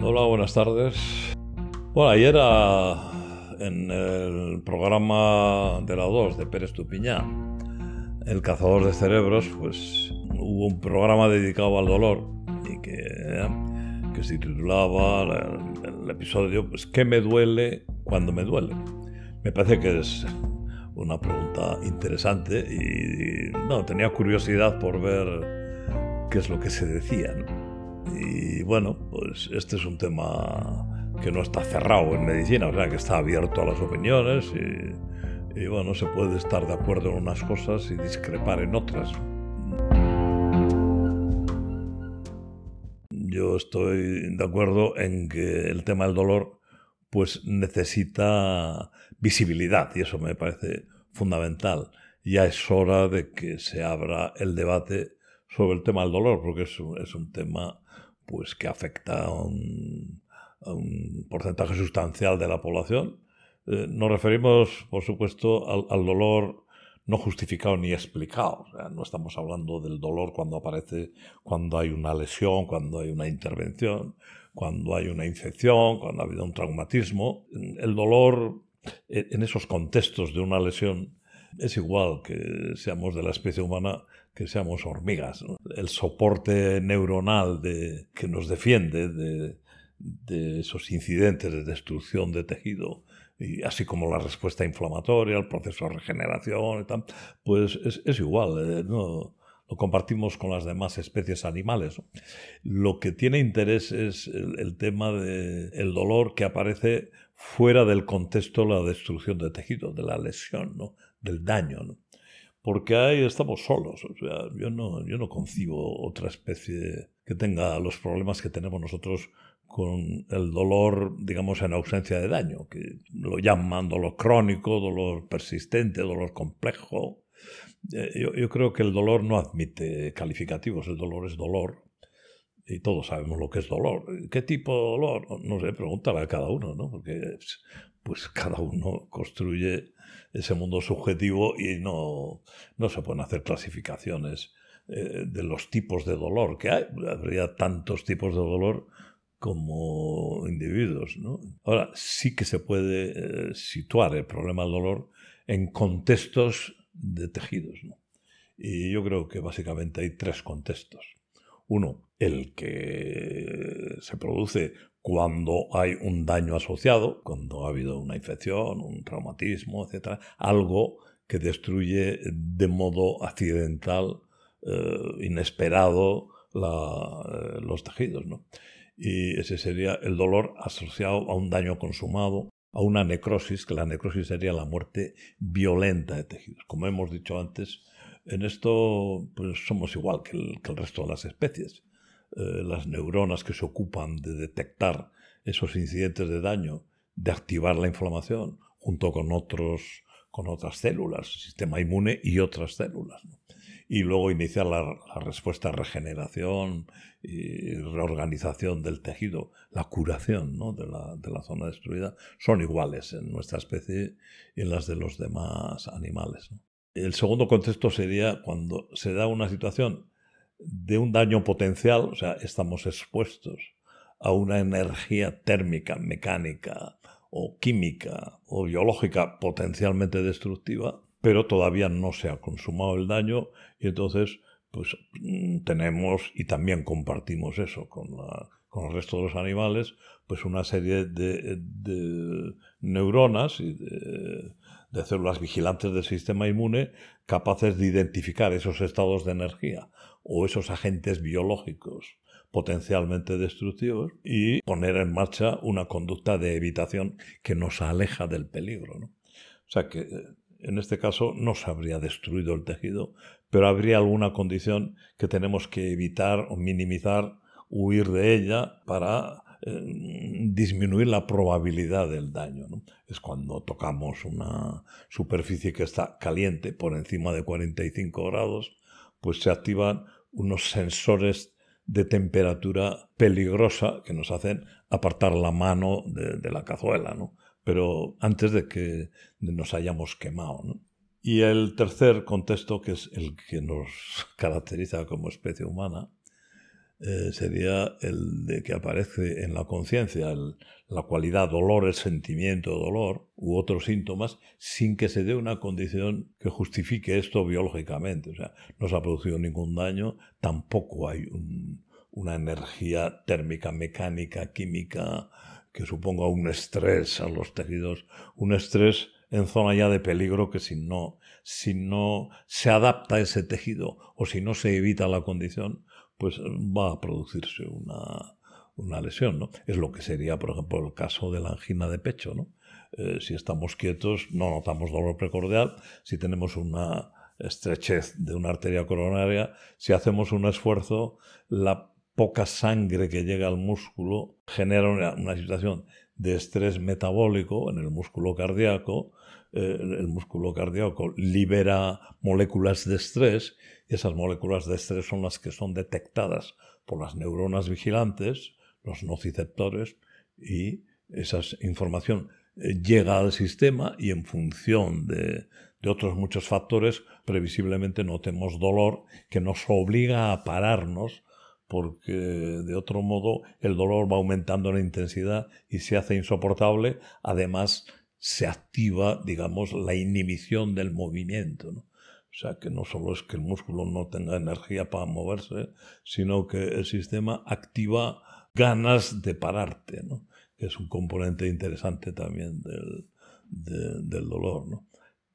Hola, buenas tardes. Bueno, ayer ah, en el programa de la 2 de Pérez Tupiñá, El cazador de cerebros, pues hubo un programa dedicado al dolor y que, que se titulaba el, episodio pues, ¿Qué me duele cuando me duele? Me parece que es una pregunta interesante y, no, tenía curiosidad por ver qué es lo que se decía. Y bueno, pues este es un tema que no está cerrado en medicina, o sea, que está abierto a las opiniones y, y bueno, se puede estar de acuerdo en unas cosas y discrepar en otras. Yo estoy de acuerdo en que el tema del dolor pues necesita visibilidad y eso me parece fundamental. Ya es hora de que se abra el debate sobre el tema del dolor, porque es un, es un tema pues, que afecta a un, porcentaje sustancial de la población. Eh, nos referimos, por supuesto, al, al, dolor no justificado ni explicado. no estamos hablando del dolor cuando aparece, cuando hay una lesión, cuando hay una intervención, cuando hay una infección, cuando ha habido un traumatismo. El dolor en esos contextos de una lesión es igual que seamos de la especie humana que seamos hormigas. El soporte neuronal que nos defiende de, esos incidentes de destrucción de tejido, y así como la respuesta inflamatoria, el proceso de regeneración, y tal, pues es, igual. Eh, no, lo compartimos con las demás especies animales. Lo que tiene interés es el, tema del el dolor que aparece fuera del contexto de la destrucción de tejido, de la lesión, del daño. Porque ahí estamos solos. O sea, yo no, yo no concibo otra especie que tenga los problemas que tenemos nosotros con el dolor, digamos, en ausencia de daño, que lo llaman dolor crónico, dolor persistente, dolor complejo, eh, yo, creo que el dolor no admite calificativos, el dolor es dolor. Y todos sabemos lo que es dolor. ¿Qué tipo de dolor? No sé, pregúntale a cada uno, ¿no? Porque pues cada uno construye ese mundo subjetivo y no, no se pueden hacer clasificaciones eh, de los tipos de dolor que hay. Habría tantos tipos de dolor como individuos. ¿no? Ahora, sí que se puede eh, situar el problema del dolor en contextos de tejidos. Y yo creo que básicamente hay tres contextos. Uno, el que se produce cuando hay un daño asociado, cuando ha habido una infección, un traumatismo, etc. Algo que destruye de modo accidental, eh, inesperado, eh, los tejidos. Y ese sería el dolor asociado a un daño consumado, a una necrosis, que la necrosis sería la muerte violenta de tejidos. Como hemos dicho antes, en esto pues somos igual que el, resto de las especies. Eh, las neuronas que se ocupan de detectar esos incidentes de daño, de activar la inflamación, junto con, otros, con otras células, sistema inmune y otras células y luego iniciar la, respuesta a regeneración y reorganización del tejido, la curación de, la, zona destruida, son iguales en nuestra especie y en las de los demás animales. El segundo contexto sería cuando se da una situación de un daño potencial, o sea, estamos expuestos a una energía térmica, mecánica o química o biológica potencialmente destructiva, pero todavía no se ha consumado el daño y entonces pues mm, tenemos y también compartimos eso con, con el resto de los animales, pues una serie de, neuronas y de, de, células vigilantes del sistema inmune capaces de identificar esos estados de energía o esos agentes biológicos potencialmente destructivos y poner en marcha una conducta de evitación que nos aleja del peligro. O sea que en este caso no se habría destruido el tejido, pero habría alguna condición que tenemos que evitar o minimizar, huir de ella para eh, disminuir la probabilidad del daño. Es cuando tocamos una superficie que está caliente por encima de 45 grados, pues se activan unos sensores de temperatura peligrosa que nos hacen apartar la mano de, la cazuela. ¿no? pero antes de que nos hayamos quemado. Y el tercer contexto, que es el que nos caracteriza como especie humana, eh, sería el de que aparece en la conciencia la cualidad dolor, el sentimiento dolor u otros síntomas sin que se dé una condición que justifique esto biológicamente. O sea, no se ha producido ningún daño, tampoco hay una energía térmica, mecánica, química que suponga un estrés a los tejidos, un estrés en zona ya de peligro que si no, si no se adapta ese tejido o si no se evita la condición, pues va a producirse una, una lesión, ¿no? Es lo que sería, por ejemplo, el caso de la angina de pecho, ¿no? Eh, si estamos quietos, no notamos dolor precordial. Si tenemos una estrechez de una arteria coronaria, si hacemos un esfuerzo, la poca sangre que llega al músculo genera una, situación de estrés metabólico en el músculo cardíaco. Eh, el músculo cardíaco libera moléculas de estrés y esas moléculas de estrés son las que son detectadas por las neuronas vigilantes, los nociceptores, y esa información eh, llega al sistema y en función de, otros muchos factores, previsiblemente notemos dolor que nos obliga a pararnos porque de otro modo el dolor va aumentando en intensidad y se hace insoportable, además se activa, digamos, la inhibición del movimiento. ¿no? O sea, que no solo es que el músculo no tenga energía para moverse, sino que el sistema activa ganas de pararte, ¿no? que es un componente interesante también del, del dolor. ¿no?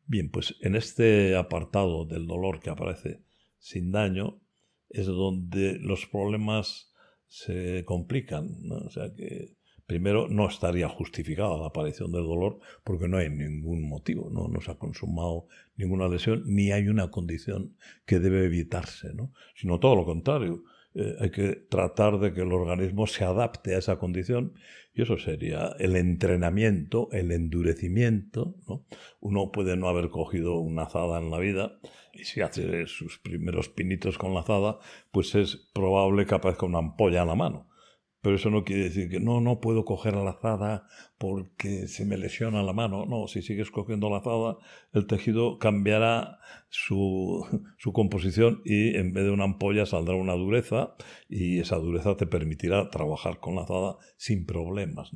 Bien, pues en este apartado del dolor que aparece sin daño, es donde los problemas se complican. O sea que primero no estaría justificada la aparición del dolor porque no hay ningún motivo, no, no se ha consumado ninguna lesión ni hay una condición que debe evitarse, ¿no? sino todo lo contrario. Eh, hay que tratar de que el organismo se adapte a esa condición y eso sería el entrenamiento, el endurecimiento. ¿no? Uno puede no haber cogido una azada en la vida y si hace sus primeros pinitos con la azada, pues es probable que aparezca una ampolla en la mano. Pero eso no quiere decir que no, no puedo coger la azada porque se me lesiona la mano. No, si sigues cogiendo la azada, el tejido cambiará su, su composición y en vez de una ampolla saldrá una dureza y esa dureza te permitirá trabajar con la azada sin problemas.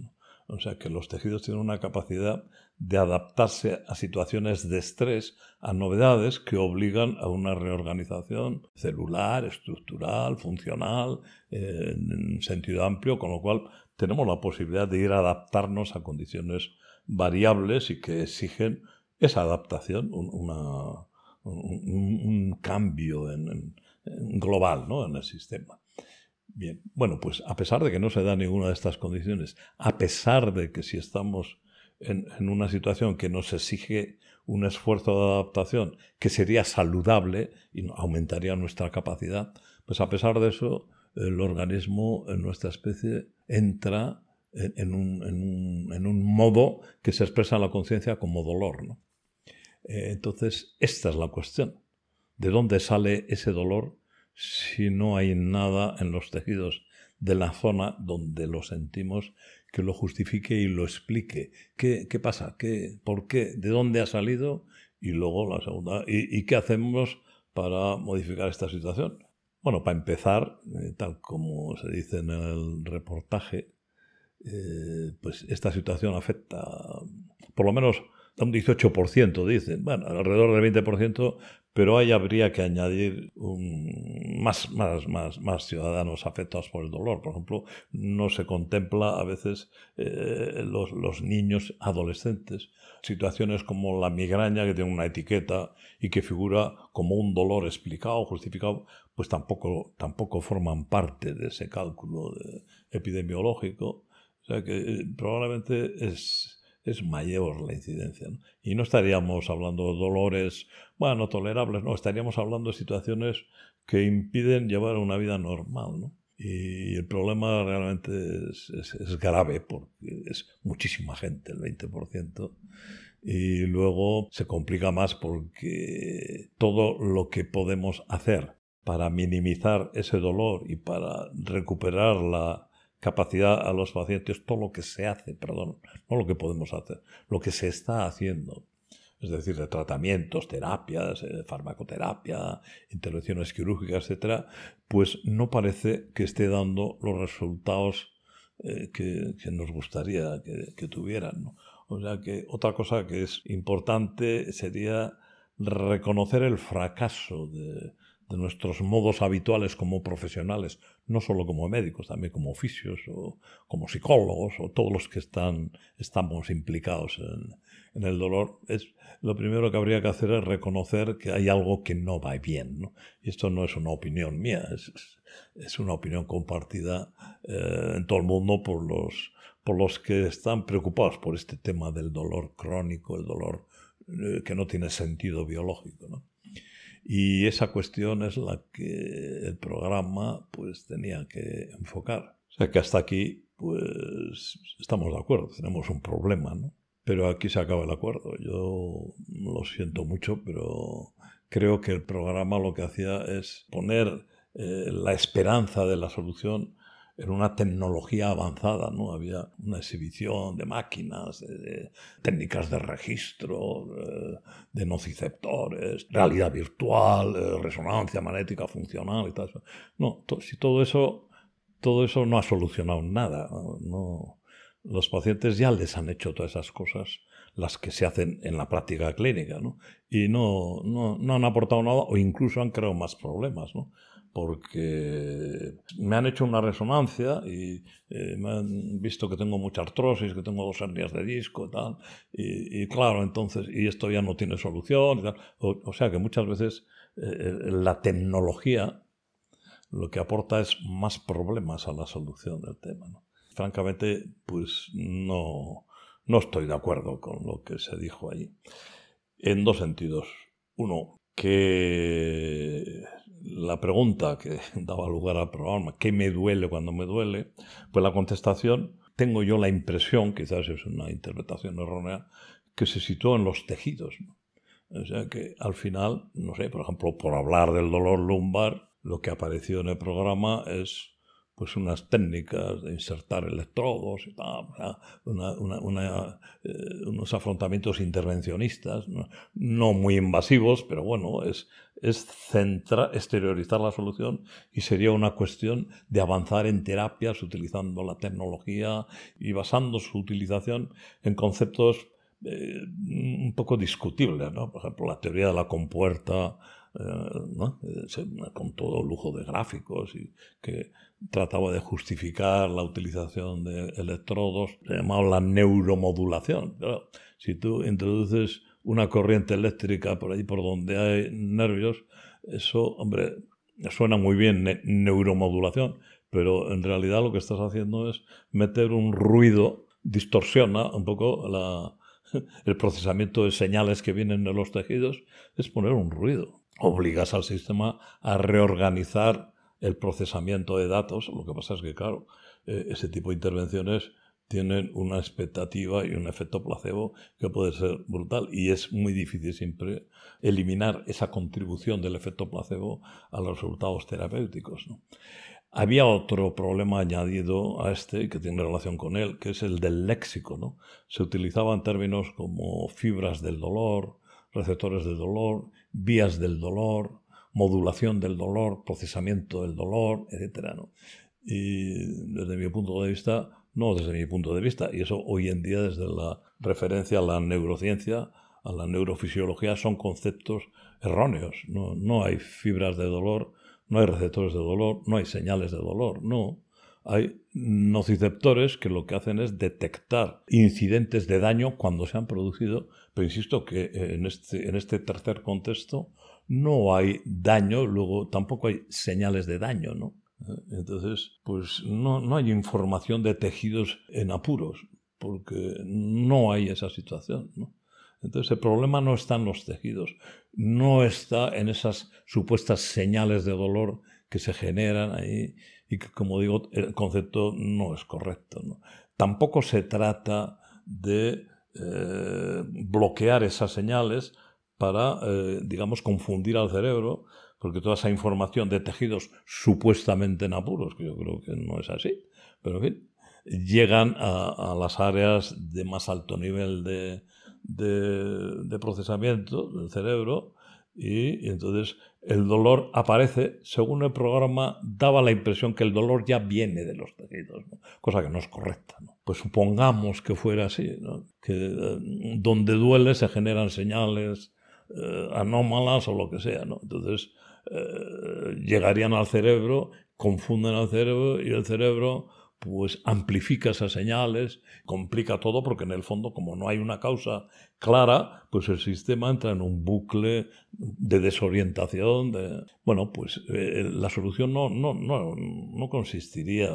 O sea que los tejidos tienen una capacidad de adaptarse a situaciones de estrés, a novedades que obligan a una reorganización celular, estructural, funcional, en sentido amplio, con lo cual tenemos la posibilidad de ir a adaptarnos a condiciones variables y que exigen esa adaptación, un, cambio global ¿no? en el sistema. Bien, bueno, pues a pesar de que no se da ninguna de estas condiciones, a pesar de que si estamos en, una situación que nos exige un esfuerzo de adaptación que sería saludable y aumentaría nuestra capacidad, pues a pesar de eso, el organismo en nuestra especie entra en, un, modo que se expresa en la conciencia como dolor. ¿no? Eh, entonces, esta es la cuestión. ¿De dónde sale ese dolor si no hay nada en los tejidos de la zona donde lo sentimos que lo justifique y lo explique. ¿Qué, qué pasa? ¿Qué, ¿Por qué? ¿De dónde ha salido? Y luego la segunda, ¿y, qué hacemos para modificar esta situación? Bueno, para empezar, eh, tal como se dice en el reportaje, eh, pues esta situación afecta por lo menos a un 18%, dicen. Bueno, alrededor del 20%, pero ahí habría que añadir más, más, más, más, ciudadanos afectados por el dolor. Por ejemplo, no se contempla a veces eh, los, los, niños adolescentes. Situaciones como la migraña, que tiene una etiqueta y que figura como un dolor explicado, justificado, pues tampoco, tampoco forman parte de ese cálculo epidemiológico. O sea que eh, probablemente es, es mayor la incidencia. Y no estaríamos hablando de dolores, bueno, tolerables, no, estaríamos hablando de situaciones que impiden llevar una vida normal. ¿no? Y el problema realmente es, es, grave porque es muchísima gente, el 20%. Y luego se complica más porque todo lo que podemos hacer para minimizar ese dolor y para recuperar la, capacidad a los pacientes todo lo que se hace, perdón, no lo que podemos hacer, lo que se está haciendo. es decir, de tratamientos, terapias, eh, farmacoterapia, intervenciones quirúrgicas, etcétera, pues no parece que esté dando los resultados eh, que, nos gustaría que, tuvieran. O sea que otra cosa que es importante sería reconocer el fracaso de, de nuestros modos habituales como profesionales, no solo como médicos, también como oficios o como psicólogos o todos los que están, estamos implicados en, en el dolor, es lo primero que habría que hacer es reconocer que hay algo que no va bien. ¿no? Y esto no es una opinión mía, es, es una opinión compartida eh, en todo el mundo por los, por los que están preocupados por este tema del dolor crónico, el dolor eh, que no tiene sentido biológico. ¿no? Y esa cuestión es la que el programa pues tenía que enfocar. O sea que hasta aquí pues estamos de acuerdo, tenemos un problema, ¿no? Pero aquí se acaba el acuerdo. Yo lo siento mucho, pero creo que el programa lo que hacía es poner eh, la esperanza de la solución en una tecnología avanzada, ¿no? Había una exhibición de máquinas, de, técnicas de registro, de, nociceptores, realidad virtual, eh, resonancia magnética funcional y tal. No, si todo eso, todo eso no ha solucionado nada. No, los pacientes ya les han hecho todas esas cosas, las que se hacen en la práctica clínica, ¿no? Y no, no, no han aportado nada o incluso han creado más problemas, ¿no? porque me han hecho una resonancia y eh, me han visto que tengo mucha artrosis, que tengo dos hernias de disco y tal, y, claro, entonces, y esto ya no tiene solución, y tal. O, sea que muchas veces eh, la tecnología lo que aporta es más problemas a la solución del tema. Francamente, pues no, no estoy de acuerdo con lo que se dijo allí. En dos sentidos. Uno, que la pregunta que daba lugar al programa, ¿qué me duele cuando me duele? Pues la contestación, tengo yo la impresión, quizás es una interpretación errónea, que se situó en los tejidos. O sea que al final, no sé, por ejemplo, por hablar del dolor lumbar, lo que apareció en el programa es pues unas técnicas de insertar electrodos y tal, eh, unos afrontamientos intervencionistas, ¿no? muy invasivos, pero bueno, es, es exteriorizar la solución y sería una cuestión de avanzar en terapias utilizando la tecnología y basando su utilización en conceptos eh, un poco discutibles, ¿no? Por ejemplo, la teoría de la compuerta, eh, con todo lujo de gráficos y que trataba de justificar la utilización de electrodos, se llamaba la neuromodulación. si tú introduces una corriente eléctrica por ahí por donde hay nervios, eso, hombre, suena muy bien neuromodulación, pero en realidad lo que estás haciendo es meter un ruido, distorsiona un poco el procesamiento de señales que vienen de los tejidos, es poner un ruido. Obligas al sistema a reorganizar el procesamiento de datos. Lo que pasa es que, claro, eh, ese tipo de intervenciones tienen una expectativa y un efecto placebo que puede ser brutal y es muy difícil siempre eliminar esa contribución del efecto placebo a los resultados terapéuticos. Había otro problema añadido a este que tiene relación con él, que es el del léxico. ¿no? Se utilizaban términos como fibras del dolor, receptores del dolor, vías del dolor, modulación del dolor, procesamiento del dolor, etc. ¿no? Y desde mi punto de vista, no desde mi punto de vista, y eso hoy en día desde la referencia a la neurociencia, a la neurofisiología, son conceptos erróneos. No, no hay fibras de dolor, no hay receptores de dolor, no hay señales de dolor, no. Hay nociceptores que lo que hacen es detectar incidentes de daño cuando se han producido, pero insisto que en este, en este tercer contexto no hay daño, luego tampoco hay señales de daño, ¿no? Entonces, pues no, no hay información de tejidos en apuros, porque no hay esa situación, ¿no? Entonces el problema no está en los tejidos, no está en esas supuestas señales de dolor que se generan ahí y que, como digo, el concepto no es correcto. Tampoco se trata de eh, bloquear esas señales para, eh, digamos, confundir al cerebro, porque toda esa información de tejidos supuestamente en apuros, que yo creo que no es así, pero en fin, llegan a, las áreas de más alto nivel de, de, procesamiento del cerebro y, entonces el dolor aparece, según el programa, daba la impresión que el dolor ya viene de los tejidos, cosa que no es correcta. Pues supongamos que fuera así, que eh, donde duele se generan señales eh, anómalas o lo que sea. Entonces eh, llegarían al cerebro, confunden al cerebro y el cerebro pues amplifica esas señales, complica todo porque en el fondo como no hay una causa clara, pues el sistema entra en un bucle de desorientación. De... Bueno, pues eh, la solución no, no, no, no consistiría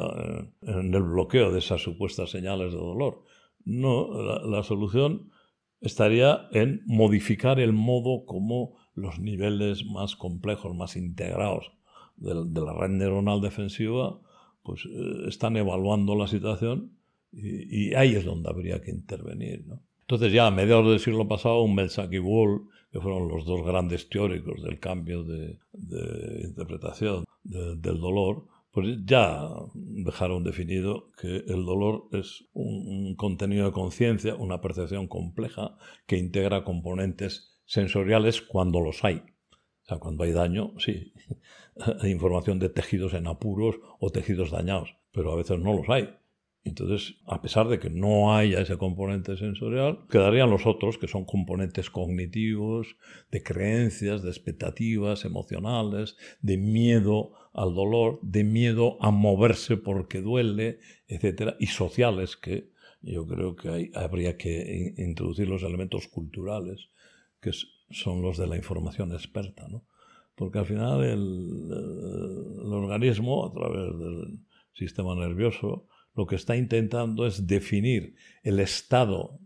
en el bloqueo de esas supuestas señales de dolor. No, la, solución estaría en modificar el modo como los niveles más complejos, más integrados de, de la red neuronal defensiva pues eh, están evaluando la situación y, ahí es donde habría que intervenir. Entonces ya a mediados del siglo pasado, un Melsack y Wall, que fueron los dos grandes teóricos del cambio de, interpretación del dolor, pues ya dejaron definido que el dolor es un contenido de conciencia, una percepción compleja que integra componentes sensoriales cuando los hay sea, cuando hay daño, sí, hay información de tejidos en apuros o tejidos dañados, pero a veces no los hay. Entonces, a pesar de que no haya ese componente sensorial, quedarían los otros, que son componentes cognitivos, de creencias, de expectativas emocionales, de miedo al dolor, de miedo a moverse porque duele, etc. Y sociales, que yo creo que habría que introducir los elementos culturales, que son los de la información experta, ¿no? Porque al final el, organismo, a través del sistema nervioso, lo que está intentando es definir el estado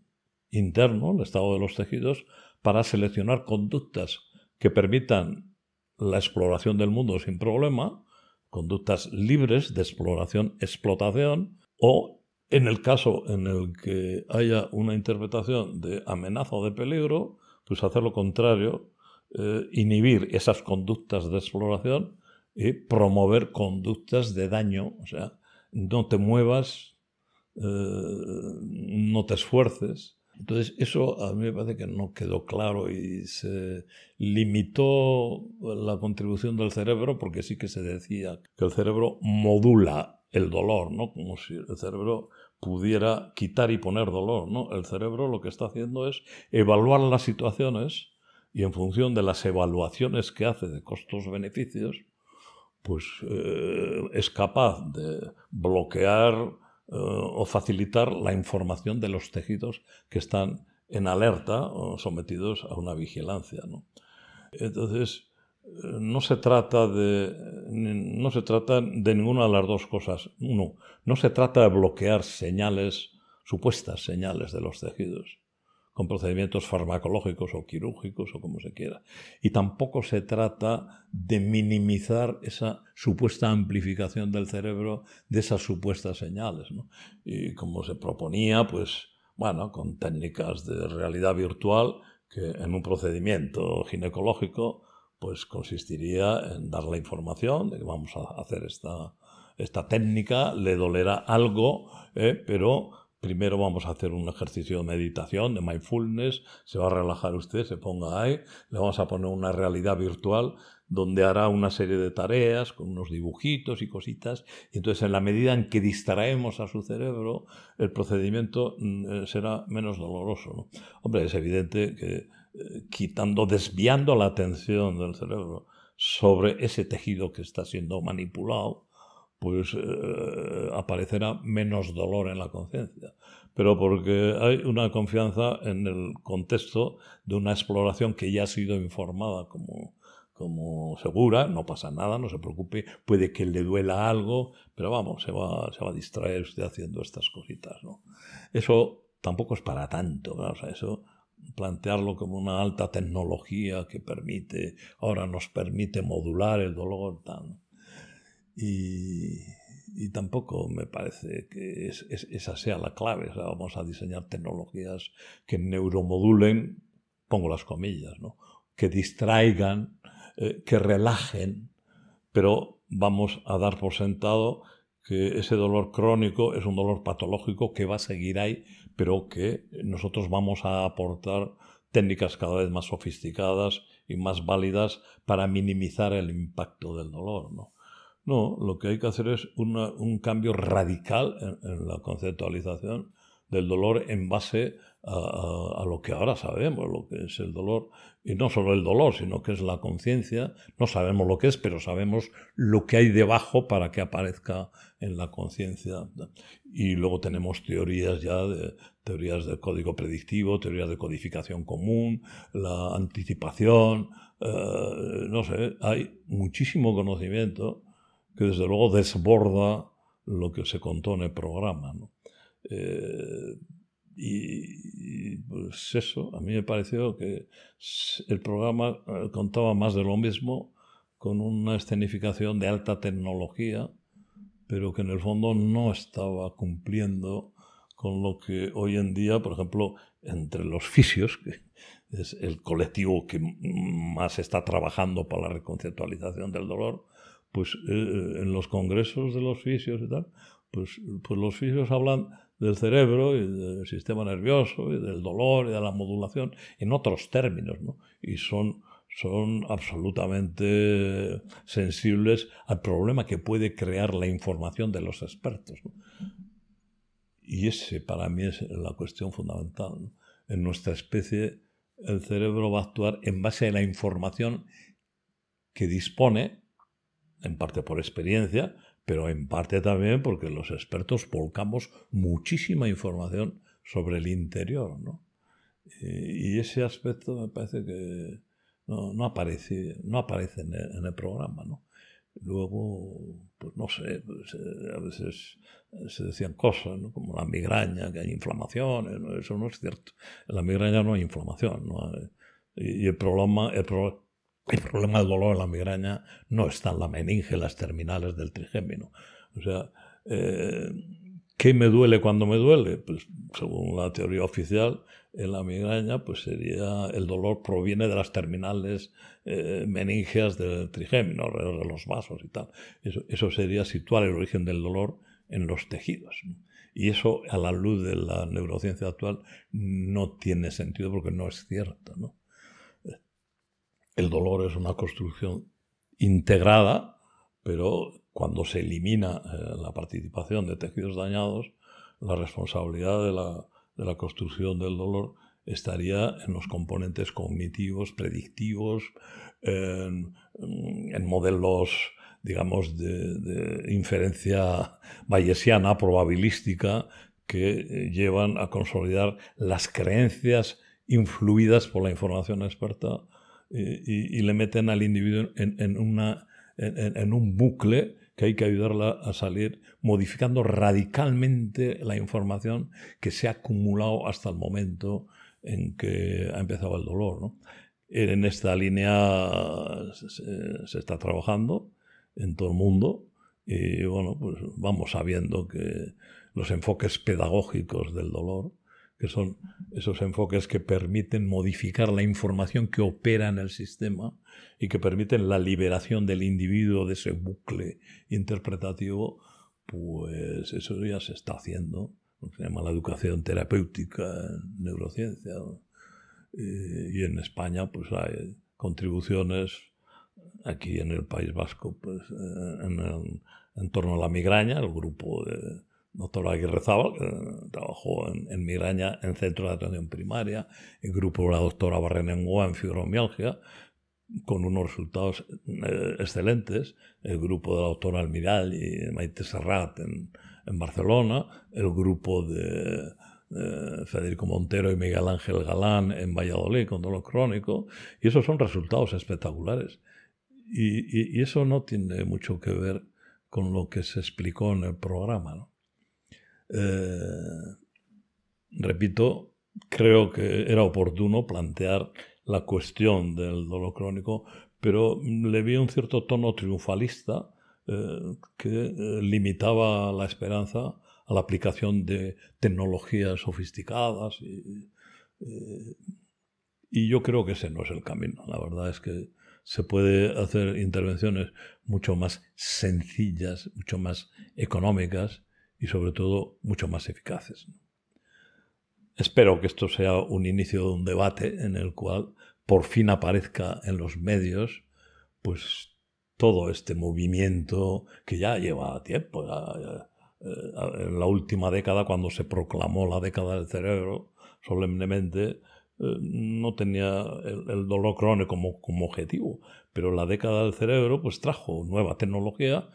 interno, el estado de los tejidos, para seleccionar conductas que permitan la exploración del mundo sin problema, conductas libres de exploración-explotación, o en el caso en el que haya una interpretación de amenaza o de peligro, pues hacer lo contrario, eh, inhibir esas conductas de exploración y promover conductas de daño, o sea, no te muevas, eh, no te esfuerces. Entonces, eso a mí me parece que no quedó claro y se limitó la contribución del cerebro porque sí que se decía que el cerebro modula el dolor, ¿no? Como si el cerebro pudiera quitar y poner dolor. ¿no? El cerebro lo que está haciendo es evaluar las situaciones y en función de las evaluaciones que hace de costos-beneficios, pues eh, es capaz de bloquear eh, o facilitar la información de los tejidos que están en alerta o sometidos a una vigilancia. ¿no? Entonces, no se trata de no se trata de ninguna de las dos cosas. Uno, no se trata de bloquear señales, supuestas señales de los tejidos, con procedimientos farmacológicos o quirúrgicos o como se quiera. Y tampoco se trata de minimizar esa supuesta amplificación del cerebro de esas supuestas señales. Y como se proponía, pues, bueno, con técnicas de realidad virtual, que en un procedimiento ginecológico pues consistiría en dar la información de que vamos a hacer esta, esta técnica, le dolerá algo, ¿eh? pero primero vamos a hacer un ejercicio de meditación, de mindfulness, se va a relajar usted, se ponga ahí, le vamos a poner una realidad virtual donde hará una serie de tareas con unos dibujitos y cositas, y entonces en la medida en que distraemos a su cerebro, el procedimiento mm, eh, será menos doloroso. Hombre, es evidente que quitando, desviando la atención del cerebro sobre ese tejido que está siendo manipulado, pues eh, aparecerá menos dolor en la conciencia. Pero porque hay una confianza en el contexto de una exploración que ya ha sido informada como, como segura, no pasa nada, no se preocupe, puede que le duela algo, pero vamos, se va, se va a distraer usted haciendo estas cositas. ¿no? Eso tampoco es para tanto, o sea, eso plantearlo como una alta tecnología que permite, ahora nos permite modular el dolor. Tal. Y, tampoco me parece que esa sea la clave. vamos a diseñar tecnologías que neuromodulen, pongo las comillas, que distraigan, eh, que relajen, pero vamos a dar por sentado que ese dolor crónico es un dolor patológico que va a seguir ahí, pero que nosotros vamos a aportar técnicas cada vez más sofisticadas y más válidas para minimizar el impacto del dolor. No, no lo que hay que hacer es un cambio radical en, la conceptualización del dolor en base a, lo que ahora sabemos, lo que es el dolor, y no solo el dolor, sino que es la conciencia. No sabemos lo que es, pero sabemos lo que hay debajo para que aparezca en la conciencia. Y luego tenemos teorías ya de teorías de código predictivo, teorías de codificación común, la anticipación, eh, no sé, hay muchísimo conocimiento que desde luego desborda lo que se contó en el programa. Eh, y, pues eso, a mí me pareció que el programa eh, contaba más de lo mismo, con una escenificación de alta tecnología, pero que en el fondo no estaba cumpliendo con lo que hoy en día, por ejemplo, entre los fisios, que es el colectivo que más está trabajando para la reconceptualización del dolor, pues eh, en los congresos de los fisios y tal, pues, pues los fisios hablan del cerebro y del sistema nervioso y del dolor y de la modulación en otros términos, ¿no? Y son, son absolutamente sensibles al problema que puede crear la información de los expertos. Y ese para mí es la cuestión fundamental. En nuestra especie el cerebro va a actuar en base a la información que dispone, en parte por experiencia, pero en parte también porque los expertos volcamos muchísima información sobre el interior, ¿no? Y, ese aspecto me parece que no, aparece, no aparece en el, programa, ¿no? Luego, pues no sé, pues, eh, a veces se decían cosas, ¿no? como la migraña, que hay inflamaciones, eso no es cierto. En la migraña no hay inflamación, ¿no? y, el problema, el, el problema del dolor en la migraña no está en la meninge, las terminales del trigémino. O sea, eh, ¿qué me duele cuando me duele? Pues según la teoría oficial, en la migraña, pues sería el dolor proviene de las terminales eh, meningeas del trigémino, alrededor de los vasos y tal. Eso, eso, sería situar el origen del dolor en los tejidos. Y eso, a la luz de la neurociencia actual, no tiene sentido porque no es cierto. ¿no? El dolor es una construcción integrada, pero cuando se elimina eh, la participación de tejidos dañados, la responsabilidad de la, construcción del dolor estaría en los componentes cognitivos, predictivos, en, modelos, digamos, de, inferencia bayesiana, probabilística, que eh, llevan a consolidar las creencias influidas por la información experta y, le meten al individuo en, una, en, un bucle que hay que ayudarla a salir, modificando radicalmente la información que se ha acumulado hasta el momento en que ha empezado el dolor. En esta línea se, se, está trabajando en todo el mundo y bueno, pues vamos sabiendo que los enfoques pedagógicos del dolor que son esos enfoques que permiten modificar la información que opera en el sistema y que permiten la liberación del individuo de ese bucle interpretativo, pues eso ya se está haciendo. Se llama la educación terapéutica en neurociencia. Y en España pues hay contribuciones aquí en el País Vasco pues, en, en torno a la migraña, el grupo de doctora Aguirre Zabal, que trabajó en, migraña en centro de atención primaria, el grupo de la doctora Barrenengoa en fibromialgia, con unos resultados eh, excelentes, el grupo de la doctora Almiral y Maite Serrat en, Barcelona, el grupo de, Federico Montero y Miguel Ángel Galán en Valladolid con dolor crónico, y esos son resultados espectaculares. Y, y eso no tiene mucho que ver con lo que se explicó en el programa. ¿no? Eh, repito, creo que era oportuno plantear la cuestión del dolor crónico, pero le vi un cierto tono triunfalista eh, que eh, limitaba la esperanza a la aplicación de tecnologías sofisticadas. Y, y, yo creo que ese no es el camino. La verdad es que se puede hacer intervenciones mucho más sencillas, mucho más económicas y sobre todo mucho más eficaces. Espero que esto sea un inicio de un debate en el cual por fin aparezca en los medios pues todo este movimiento que ya lleva tiempo. Eh, en la última década, cuando se proclamó la década del cerebro solemnemente, eh, no tenía el, dolor crónico como, como, objetivo, pero la década del cerebro pues trajo nueva tecnología,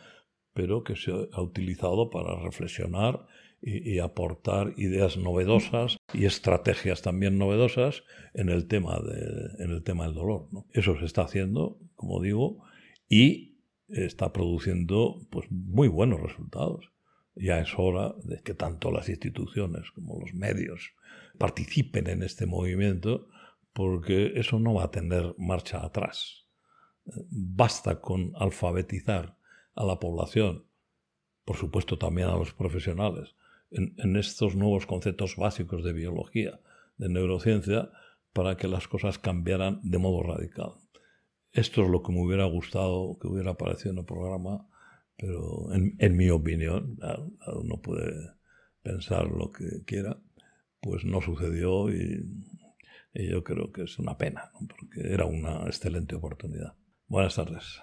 pero que se ha utilizado para reflexionar y, aportar ideas novedosas y estrategias también novedosas en el tema, de, en el tema del dolor. Eso se está haciendo, como digo, y está produciendo pues, muy buenos resultados. Ya es hora de que tanto las instituciones como los medios participen en este movimiento, porque eso no va a tener marcha atrás. Basta con alfabetizar a la población, por supuesto también a los profesionales, en, estos nuevos conceptos básicos de biología, de neurociencia, para que las cosas cambiaran de modo radical. Esto es lo que me hubiera gustado que hubiera aparecido en el programa, pero en, mi opinión, uno puede pensar lo que quiera, pues no sucedió y, yo creo que es una pena, porque era una excelente oportunidad. Buenas tardes.